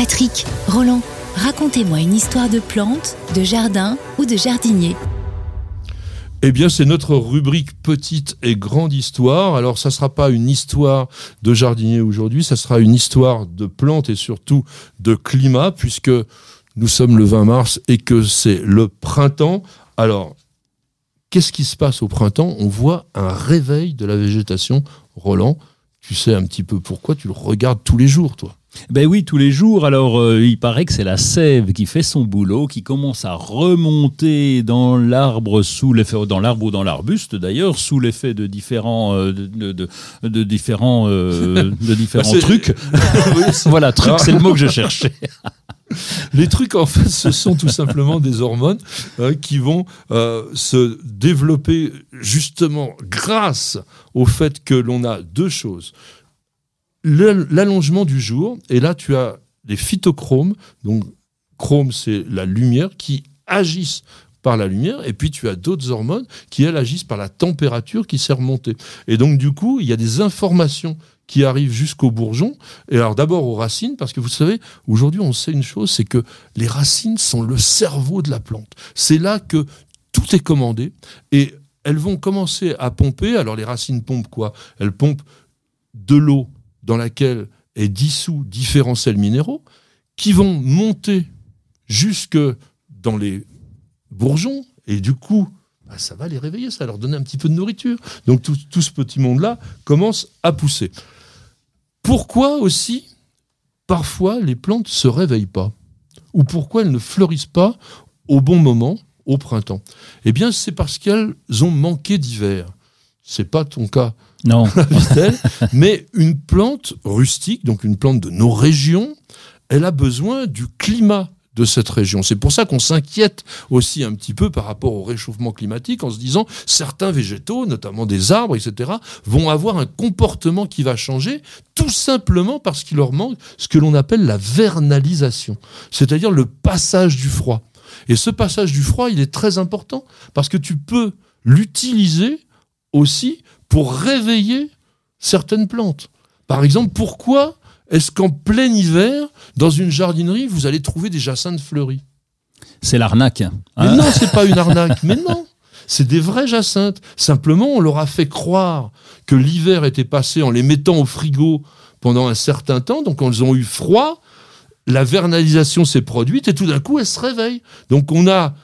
Patrick, Roland, racontez-moi une histoire de plante, de jardin ou de jardinier. Eh bien, c'est notre rubrique petite et grande histoire. Alors, ça sera pas une histoire de jardinier aujourd'hui, ça sera une histoire de plantes et surtout de climat, puisque nous sommes le 20 mars et que c'est le printemps. Alors, qu'est-ce qui se passe au printemps? On voit un réveil de la végétation. Roland, tu sais un petit peu pourquoi, tu le regardes tous les jours, toi. Ben oui, tous les jours. Alors, euh, il paraît que c'est la sève qui fait son boulot, qui commence à remonter dans l'arbre sous l'effet, dans l'arbre ou dans l'arbuste d'ailleurs, sous l'effet de différents, euh, de, de- de différents, euh, de différents trucs. Voilà, truc, c'est le mot que je cherchais. Les trucs, en fait, ce sont tout simplement des hormones euh, qui vont euh, se développer justement grâce au fait que l'on a deux choses. L'allongement du jour, et là tu as les phytochromes, donc chrome c'est la lumière, qui agissent par la lumière, et puis tu as d'autres hormones qui, elles, agissent par la température qui s'est remontée. Et donc, du coup, il y a des informations qui arrivent jusqu'au bourgeon, et alors d'abord aux racines, parce que vous savez, aujourd'hui on sait une chose, c'est que les racines sont le cerveau de la plante. C'est là que tout est commandé, et elles vont commencer à pomper. Alors les racines pompent quoi? Elles pompent de l'eau dans laquelle est dissous différents sels minéraux, qui vont monter jusque dans les bourgeons, et du coup, bah, ça va les réveiller, ça va leur donner un petit peu de nourriture. Donc tout, tout ce petit monde-là commence à pousser. Pourquoi aussi, parfois, les plantes ne se réveillent pas? Ou pourquoi elles ne fleurissent pas au bon moment, au printemps? Eh bien, c'est parce qu'elles ont manqué d'hiver. C'est pas ton cas, Non. Mais une plante rustique, donc une plante de nos régions, elle a besoin du climat de cette région. C'est pour ça qu'on s'inquiète aussi un petit peu par rapport au réchauffement climatique en se disant certains végétaux, notamment des arbres, etc., vont avoir un comportement qui va changer tout simplement parce qu'il leur manque ce que l'on appelle la vernalisation, c'est-à-dire le passage du froid. Et ce passage du froid, il est très important parce que tu peux l'utiliser aussi pour réveiller certaines plantes. Par exemple, pourquoi est-ce qu'en plein hiver, dans une jardinerie, vous allez trouver des jacinthes fleuries C'est l'arnaque. Mais hein. non, c'est pas une arnaque. Mais non, c'est des vraies jacinthes. Simplement, on leur a fait croire que l'hiver était passé en les mettant au frigo pendant un certain temps. Donc, quand elles ont eu froid, la vernalisation s'est produite et tout d'un coup, elles se réveillent. Donc, on a.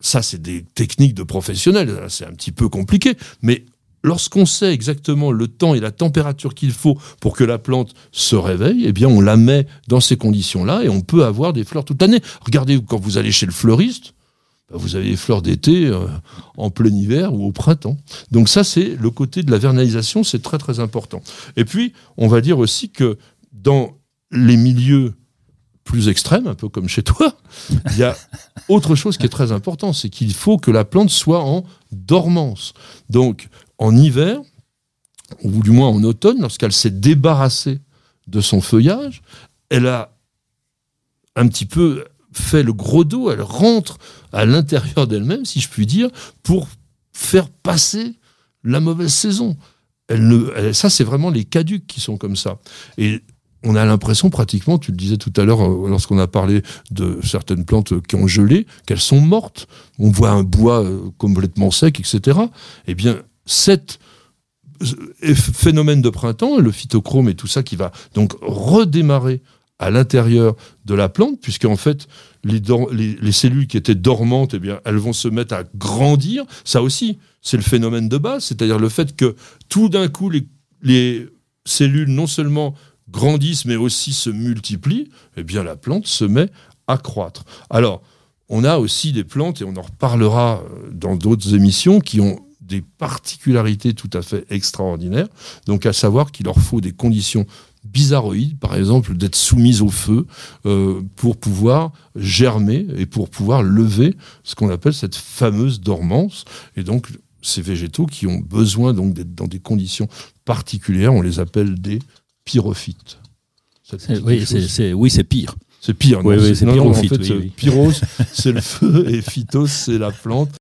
Ça, c'est des techniques de professionnels. Là, C'est un petit peu compliqué. Mais lorsqu'on sait exactement le temps et la température qu'il faut pour que la plante se réveille, eh bien, on la met dans ces conditions-là et on peut avoir des fleurs toute l'année. Regardez, quand vous allez chez le fleuriste, bah, vous avez des fleurs d'été euh, en plein hiver ou au printemps. Donc ça, c'est le côté de la vernalisation, c'est très très important. Et puis, on va dire aussi que dans les milieux plus extrêmes, un peu comme chez toi, il y a autre chose qui est très important, c'est qu'il faut que la plante soit en dormance. Donc, en hiver, ou du moins en automne, lorsqu'elle s'est débarrassée de son feuillage, elle a un petit peu fait le gros dos, elle rentre à l'intérieur d'elle-même, si je puis dire, pour faire passer la mauvaise saison. Ça, c'est vraiment les caducs qui sont comme ça. Et on a l'impression pratiquement, tu le disais tout à l'heure euh, lorsqu'on a parlé de certaines plantes qui ont gelé, qu'elles sont mortes. On voit un bois euh, complètement sec, etc. Eh bien, cet euh, phénomène de printemps, le phytochrome et tout ça qui va donc redémarrer à l'intérieur de la plante, puisque en fait, les, cellules qui étaient dormantes, eh bien, elles vont se mettre à grandir. Ça aussi, c'est le phénomène de base, c'est-à-dire le fait que tout d'un coup, les cellules non seulement grandissent, mais aussi se multiplient, eh bien, la plante se met à croître. Alors, on a aussi des plantes, et on en reparlera euh, dans d'autres émissions, qui ont des particularités tout à fait extraordinaires. Donc, à savoir qu'il leur faut des conditions bizarroïdes, par exemple, d'être soumises au feu euh, pour pouvoir germer et pour pouvoir lever ce qu'on appelle cette fameuse dormance. Et donc, ces végétaux qui ont besoin d'être dans des conditions particulières, on les appelle des pyrophytes. Ça te C'est- dit oui, c'est, oui, pire. C'est pire. Oui, oui, c'est pyrophyte, En fait, pyros, c'est le feu et phytos, c'est la plante.